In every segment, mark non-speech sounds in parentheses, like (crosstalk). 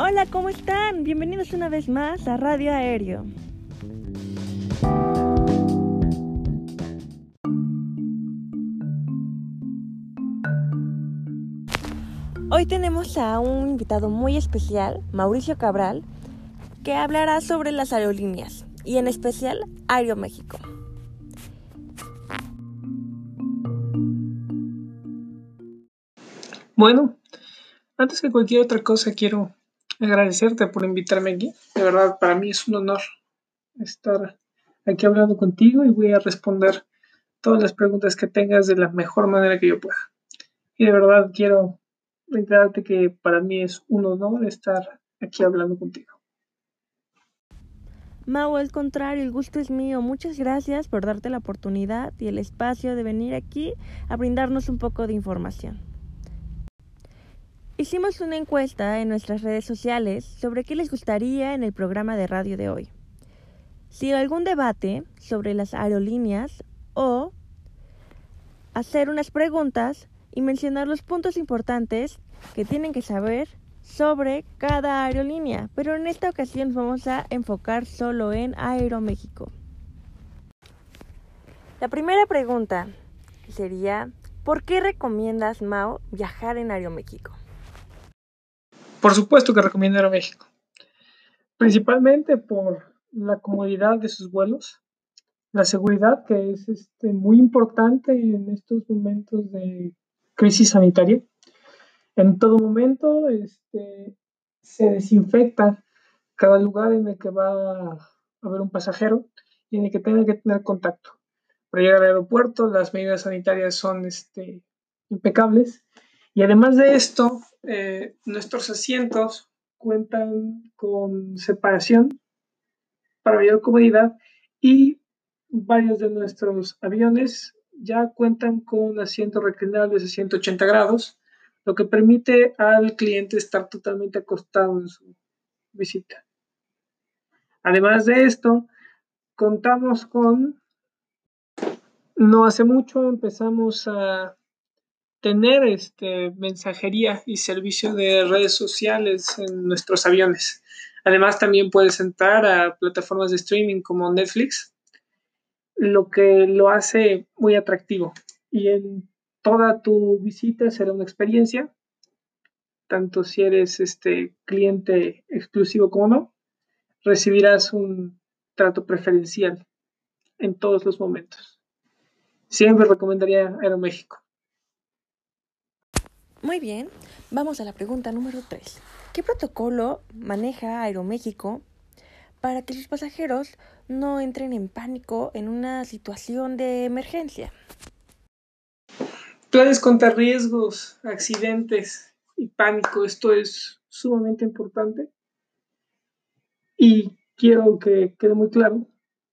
Hola, ¿cómo están? Bienvenidos una vez más a Radio Aéreo. Hoy tenemos a un invitado muy especial, Mauricio Cabral, que hablará sobre las aerolíneas y en especial Aeroméxico. Bueno, antes que cualquier otra cosa quiero agradecerte por invitarme aquí. De verdad, para mí es un honor estar aquí hablando contigo y voy a responder todas las preguntas que tengas de la mejor manera que yo pueda. Y de verdad quiero reiterarte que para mí es un honor estar aquí hablando contigo. Mau, al contrario, el gusto es mío. Muchas gracias por darte la oportunidad y el espacio de venir aquí a brindarnos un poco de información. Hicimos una encuesta en nuestras redes sociales sobre qué les gustaría en el programa de radio de hoy. Si algún debate sobre las aerolíneas o hacer unas preguntas y mencionar los puntos importantes que tienen que saber sobre cada aerolínea, pero en esta ocasión vamos a enfocar solo en Aeroméxico. La primera pregunta sería, ¿por qué recomiendas, Mao, viajar en Aeroméxico? Por supuesto que recomiendo Aeroméxico, principalmente por la comodidad de sus vuelos, la seguridad que es este, muy importante en estos momentos de crisis sanitaria. En todo momento este, se desinfecta cada lugar en el que va a haber un pasajero y en el que tenga que tener contacto. Para llegar al aeropuerto, las medidas sanitarias son este, impecables. Y además de esto, eh, nuestros asientos cuentan con separación para mayor comodidad y varios de nuestros aviones ya cuentan con asientos reclinables de 180 grados, lo que permite al cliente estar totalmente acostado en su visita. Además de esto, contamos con, no hace mucho empezamos a tener este, mensajería y servicio de redes sociales en nuestros aviones. Además, también puedes entrar a plataformas de streaming como Netflix, lo que lo hace muy atractivo. Y en toda tu visita será una experiencia, tanto si eres este cliente exclusivo como no, recibirás un trato preferencial en todos los momentos. Siempre recomendaría Aeroméxico. Muy bien, vamos a la pregunta número 3. ¿Qué protocolo maneja Aeroméxico para que sus pasajeros no entren en pánico en una situación de emergencia? Planes contra riesgos, accidentes y pánico. Esto es sumamente importante. Y quiero que quede muy claro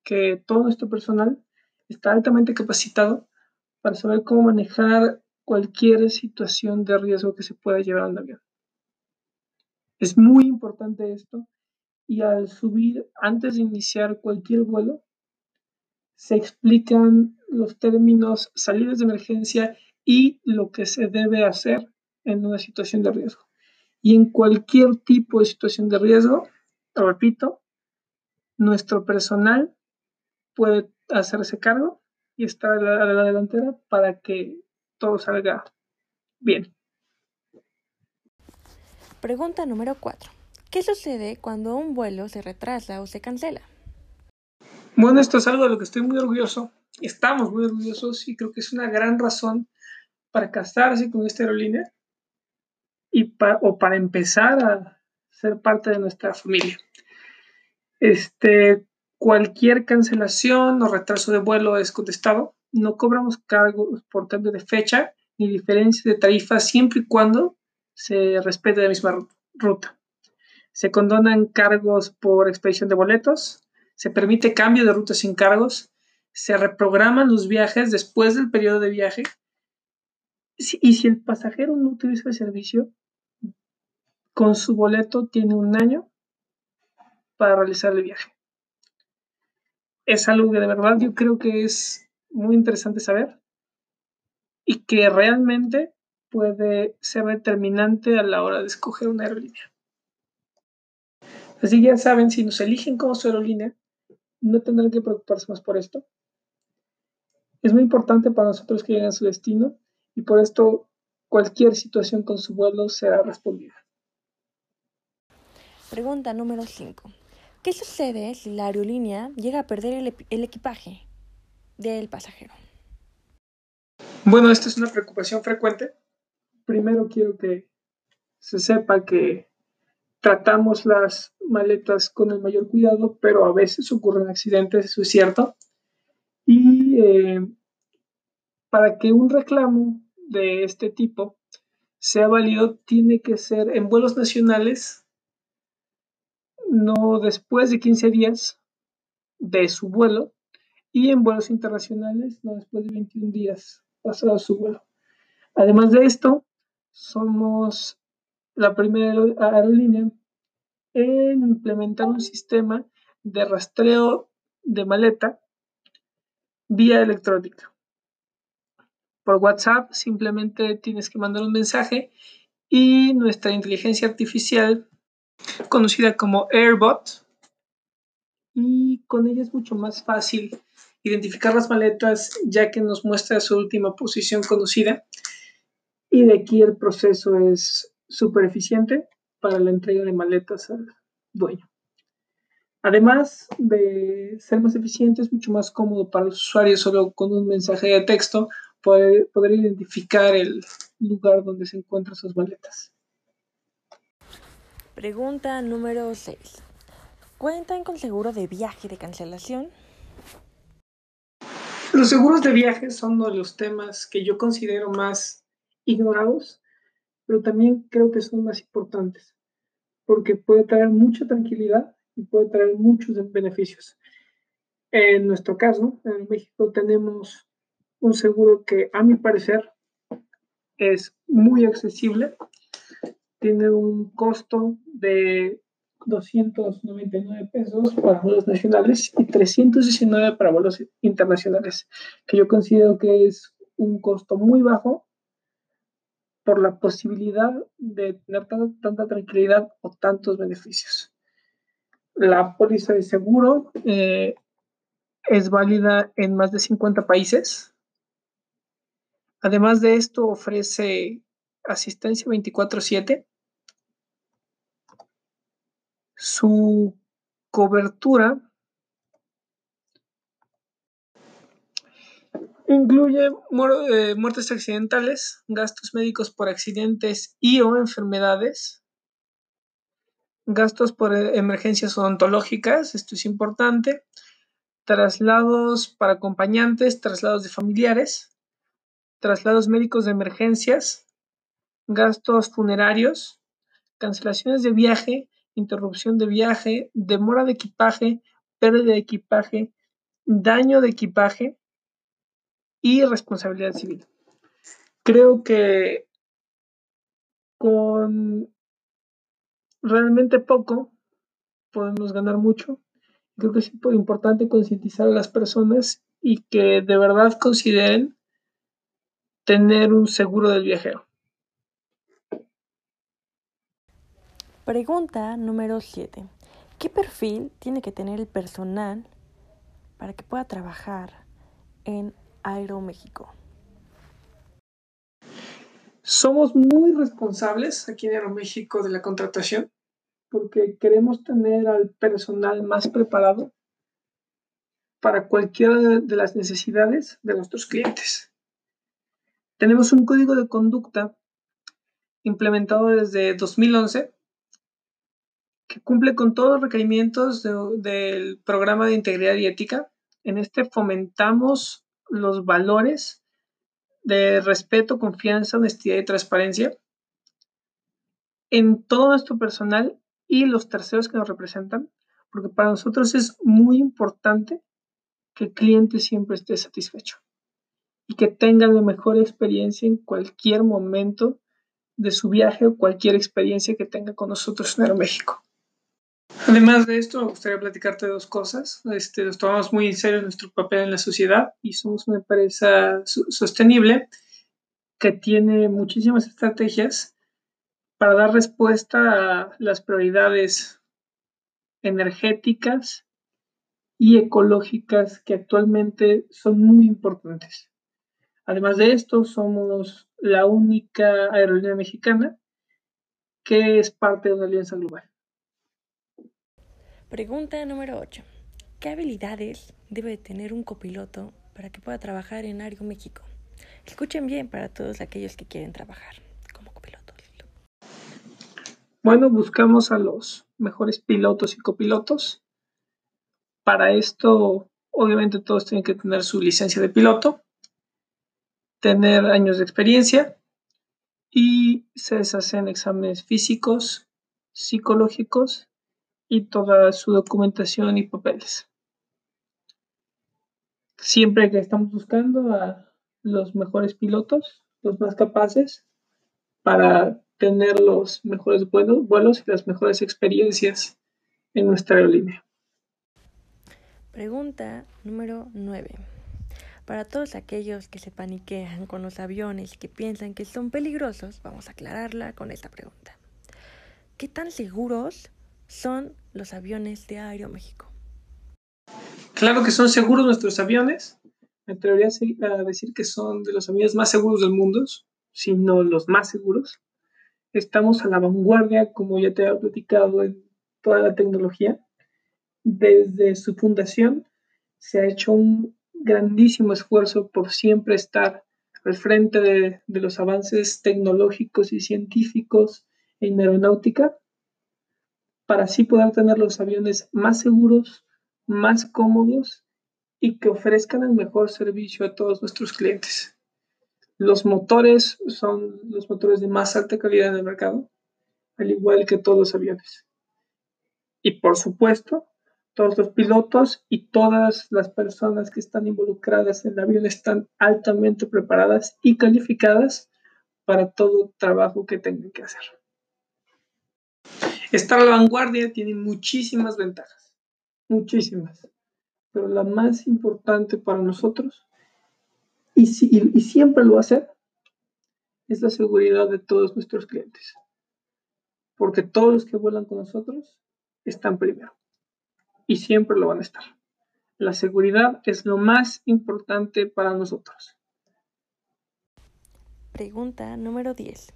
que todo nuestro personal está altamente capacitado para saber cómo manejar cualquier situación de riesgo que se pueda llevar al avión. Es muy importante esto y al subir, antes de iniciar cualquier vuelo, se explican los términos salidas de emergencia y lo que se debe hacer en una situación de riesgo. Y en cualquier tipo de situación de riesgo, repito, nuestro personal puede hacerse cargo y estar a a la delantera para que todo salga bien. Pregunta número 4. ¿Qué sucede cuando un vuelo se retrasa o se cancela? Bueno, esto es algo de lo que estoy muy orgulloso. Estamos muy orgullosos y creo que es una gran razón para casarse con esta aerolínea y o para empezar a ser parte de nuestra familia. Este, cualquier cancelación o retraso de vuelo es contestado no cobramos cargos por cambio de fecha ni diferencia de tarifa siempre y cuando se respete la misma ruta. Se condonan cargos por expedición de boletos, se permite cambio de ruta sin cargos, se reprograman los viajes después del periodo de viaje y si el pasajero no utiliza el servicio, con su boleto tiene un año para realizar el viaje. Es algo que de verdad yo creo que es muy interesante saber y que realmente puede ser determinante a la hora de escoger una aerolínea. Así ya saben, si nos eligen como su aerolínea, no tendrán que preocuparse más por esto. Es muy importante para nosotros que lleguen a su destino y por esto cualquier situación con su vuelo será respondida. Pregunta número 5. ¿Qué sucede si la aerolínea llega a perder el equipaje del pasajero? Bueno, esta es una preocupación frecuente. Primero quiero que se sepa que tratamos las maletas con el mayor cuidado, pero a veces ocurren accidentes, eso es cierto. Y eh, para que un reclamo de este tipo sea válido, tiene que ser en vuelos nacionales, no después de 15 días de su vuelo, y en vuelos internacionales, no después de 21 días pasado su vuelo. Además de esto, somos la primera aerolínea en implementar un sistema de rastreo de maleta vía electrónica. Por WhatsApp simplemente tienes que mandar un mensaje y nuestra inteligencia artificial, conocida como AirBot, y con ella es mucho más fácil identificar las maletas ya que nos muestra su última posición conocida y de aquí el proceso es súper eficiente para la entrega de maletas al dueño. Además de ser más eficiente, es mucho más cómodo para los usuarios solo con un mensaje de texto poder, poder identificar el lugar donde se encuentran sus maletas. Pregunta número 6. ¿Cuentan con seguro de viaje de cancelación? Los seguros de viaje son uno de los temas que yo considero más ignorados, pero también creo que son más importantes, porque puede traer mucha tranquilidad y puede traer muchos beneficios. En nuestro caso, en México tenemos un seguro que a mi parecer es muy accesible, tiene un costo de 299 pesos para vuelos nacionales y 319 para vuelos internacionales, que yo considero que es un costo muy bajo por la posibilidad de tener tanta, tranquilidad o tantos beneficios. La póliza de seguro eh, es válida en más de 50 países. Además de esto, ofrece asistencia 24/7. Su cobertura Incluye eh, muertes accidentales, gastos médicos por accidentes y o enfermedades, gastos por eh, emergencias odontológicas, esto es importante, traslados para acompañantes, traslados de familiares, traslados médicos de emergencias, gastos funerarios, cancelaciones de viaje, interrupción de viaje, demora de equipaje, pérdida de equipaje, daño de equipaje, y responsabilidad civil. Creo que con realmente poco podemos ganar mucho. Creo que es importante concientizar a las personas y que de verdad consideren tener un seguro del viajero. Pregunta número 7. ¿Qué perfil tiene que tener el personal para que pueda trabajar en Aeroméxico? Somos muy responsables aquí en Aeroméxico de la contratación porque queremos tener al personal más preparado para cualquiera de las necesidades de nuestros clientes. Tenemos un código de conducta implementado desde 2011 que cumple con todos los requerimientos del programa de integridad y ética. En este fomentamos los valores de respeto, confianza, honestidad y transparencia en todo nuestro personal y los terceros que nos representan, porque para nosotros es muy importante que el cliente siempre esté satisfecho y que tenga la mejor experiencia en cualquier momento de su viaje o cualquier experiencia que tenga con nosotros en Aeroméxico. Además de esto, me gustaría platicarte dos cosas. Este, nos tomamos muy en serio nuestro papel en la sociedad y somos una empresa sostenible que tiene muchísimas estrategias para dar respuesta a las prioridades energéticas y ecológicas que actualmente son muy importantes. Además de esto, somos la única aerolínea mexicana que es parte de una alianza global. Pregunta número 8. ¿Qué habilidades debe tener un copiloto para que pueda trabajar en Aeroméxico? Escuchen bien para todos aquellos que quieren trabajar como copilotos. Bueno, buscamos a los mejores pilotos y copilotos. Para esto, obviamente todos tienen que tener su licencia de piloto, tener años de experiencia y se deshacen exámenes físicos, psicológicos y toda su documentación y papeles. Siempre que estamos buscando a los mejores pilotos, los más capaces, para tener los mejores vuelos, y las mejores experiencias en nuestra aerolínea. Pregunta número 9. Para todos aquellos que se paniquean con los aviones que piensan que son peligrosos, vamos a aclararla con esta pregunta. ¿Qué tan seguros son los aviones de Aeroméxico? Claro que son seguros nuestros aviones. Me atrevería a decir que son de los aviones más seguros del mundo, si no los más seguros. Estamos a la vanguardia, como ya te he platicado, en toda la tecnología. Desde su fundación se ha hecho un grandísimo esfuerzo por siempre estar al frente de, de los avances tecnológicos y científicos en aeronáutica para así poder tener los aviones más seguros, más cómodos y que ofrezcan el mejor servicio a todos nuestros clientes. Los motores son los motores de más alta calidad en el mercado, al igual que todos los aviones. Y por supuesto, todos los pilotos y todas las personas que están involucradas en el avión están altamente preparadas y calificadas para todo trabajo que tengan que hacer. Estar a la vanguardia tiene muchísimas ventajas, muchísimas, pero la más importante para nosotros, y, y siempre lo va a ser, es la seguridad de todos nuestros clientes. Porque todos los que vuelan con nosotros están primero y siempre lo van a estar. La seguridad es lo más importante para nosotros. Pregunta número 10.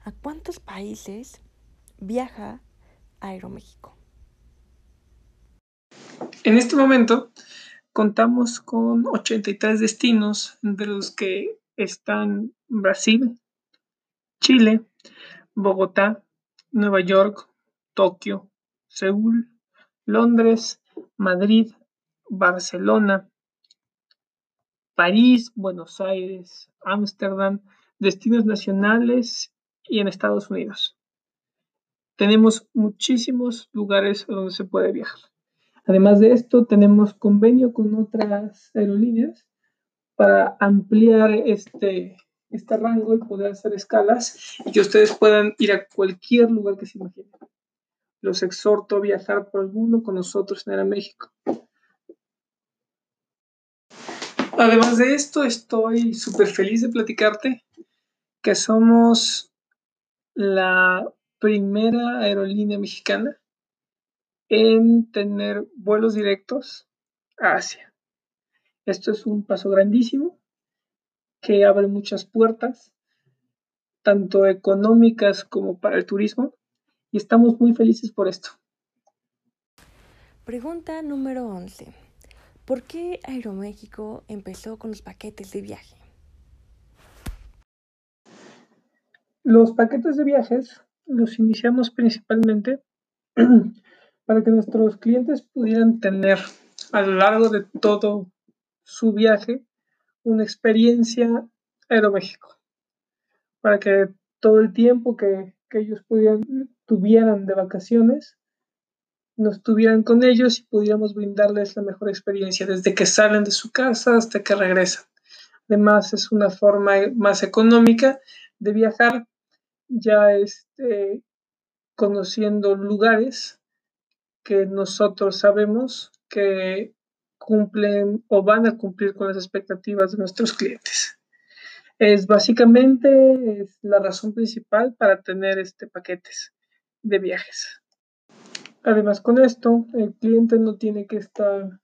¿A cuántos países viaja Aeroméxico? En este momento contamos con 83 destinos, entre los que están Brasil, Chile, Bogotá, Nueva York, Tokio, Seúl, Londres, Madrid, Barcelona, París, Buenos Aires, Ámsterdam, destinos nacionales y en Estados Unidos tenemos muchísimos lugares donde se puede viajar. Además de esto, tenemos convenio con otras aerolíneas para ampliar este, este rango y poder hacer escalas y que ustedes puedan ir a cualquier lugar que se imaginen. Los exhorto a viajar por el mundo con nosotros en México. Además de esto, estoy súper feliz de platicarte que somos la primera aerolínea mexicana en tener vuelos directos a Asia. Esto es un paso grandísimo que abre muchas puertas, tanto económicas como para el turismo, y estamos muy felices por esto. Pregunta número 11. ¿Por qué Aeroméxico empezó con los paquetes de viaje? Los paquetes de viajes los iniciamos principalmente (clears throat) para que nuestros clientes pudieran tener a lo largo de todo su viaje una experiencia Aeroméxico, para que todo el tiempo que, que ellos pudieran, tuvieran de vacaciones, nos tuvieran con ellos y pudiéramos brindarles la mejor experiencia desde que salen de su casa hasta que regresan. Además, es una forma más económica de viajar ya este, conociendo lugares que nosotros sabemos que cumplen o van a cumplir con las expectativas de nuestros clientes. Es básicamente la razón principal para tener este paquetes de viajes. Además, con esto, el cliente no tiene que estar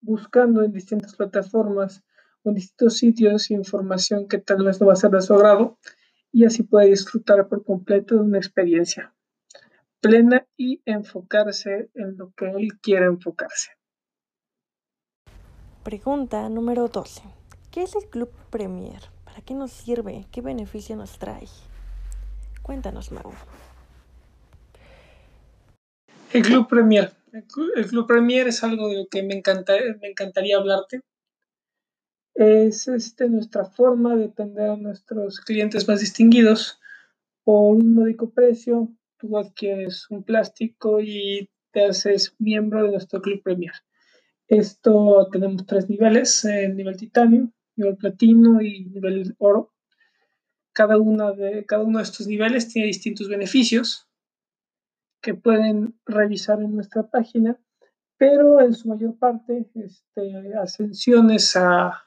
buscando en distintas plataformas o en distintos sitios información que tal vez no va a ser de su agrado y así puede disfrutar por completo de una experiencia plena y enfocarse en lo que él quiere enfocarse. Pregunta número 12. ¿Qué es el Club Premier? ¿Para qué nos sirve? ¿Qué beneficio nos trae? Cuéntanos, Mau. El Club Premier. El Club, Premier es algo de lo que me, encanta, me encantaría hablarte. Es este, nuestra forma de atender a nuestros clientes más distinguidos por un módico precio. Tú adquieres un plástico y te haces miembro de nuestro Club Premier. Esto tenemos tres niveles, el nivel titanio, nivel platino y nivel oro. Cada, una de, cada uno de estos niveles tiene distintos beneficios que pueden revisar en nuestra página, pero en su mayor parte este, ascensiones a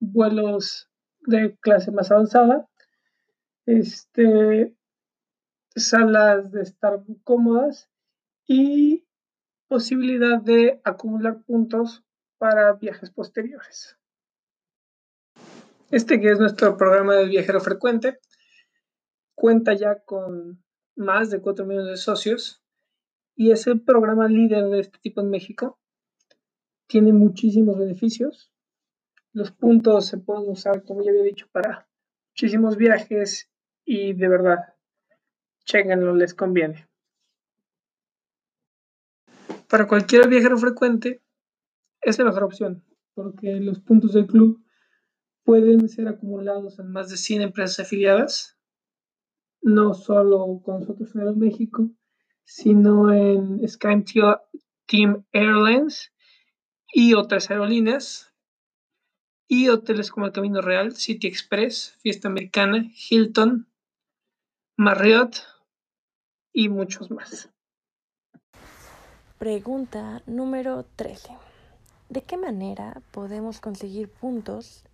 vuelos de clase más avanzada, este, salas de estar cómodas y posibilidad de acumular puntos para viajes posteriores. Este que es nuestro programa del viajero frecuente, cuenta ya con más de 4 millones de socios y es el programa líder de este tipo en México. Tiene muchísimos beneficios. Los puntos se pueden usar, como ya había dicho, para muchísimos viajes y de verdad, chequenlo, les conviene. Para cualquier viajero frecuente es la mejor opción porque los puntos del club pueden ser acumulados en más de 100 empresas afiliadas no solo con nosotros en México, sino en SkyTeam Team Airlines y otras aerolíneas y hoteles como el Camino Real, City Express, Fiesta Americana, Hilton, Marriott y muchos más. Pregunta número 13. ¿De qué manera podemos conseguir puntos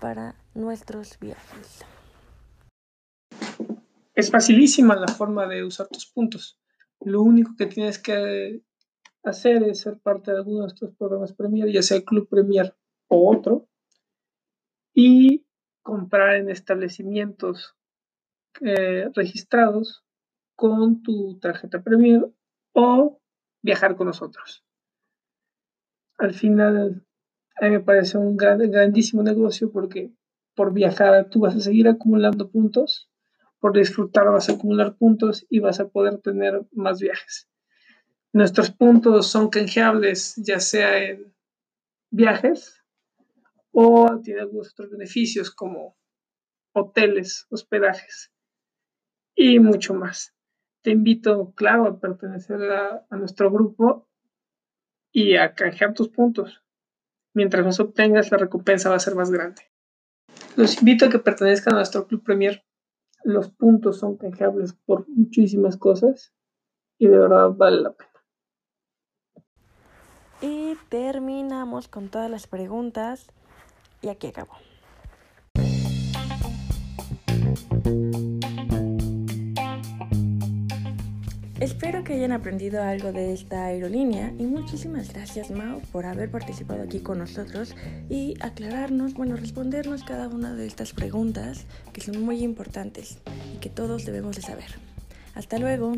para nuestros viajes? Es facilísima la forma de usar tus puntos. Lo único que tienes que hacer es ser parte de alguno de estos programas Premier, ya sea el Club Premier o otro, y comprar en establecimientos eh, registrados con tu tarjeta Premier o viajar con nosotros. Al final, a mí me parece un grandísimo negocio porque por viajar tú vas a seguir acumulando puntos por disfrutar vas a acumular puntos y vas a poder tener más viajes. Nuestros puntos son canjeables ya sea en viajes o tiene algunos otros beneficios como hoteles, hospedajes y mucho más. Te invito, claro, a pertenecer a, nuestro grupo y a canjear tus puntos. Mientras más obtengas, la recompensa va a ser más grande. Los invito a que pertenezcan a nuestro Club Premier los puntos son canjeables por muchísimas cosas y de verdad vale la pena. Y terminamos con todas las preguntas y aquí acabo. Espero que hayan aprendido algo de esta aerolínea y muchísimas gracias Mao por haber participado aquí con nosotros y aclararnos, bueno, respondernos cada una de estas preguntas que son muy importantes y que todos debemos de saber. Hasta luego.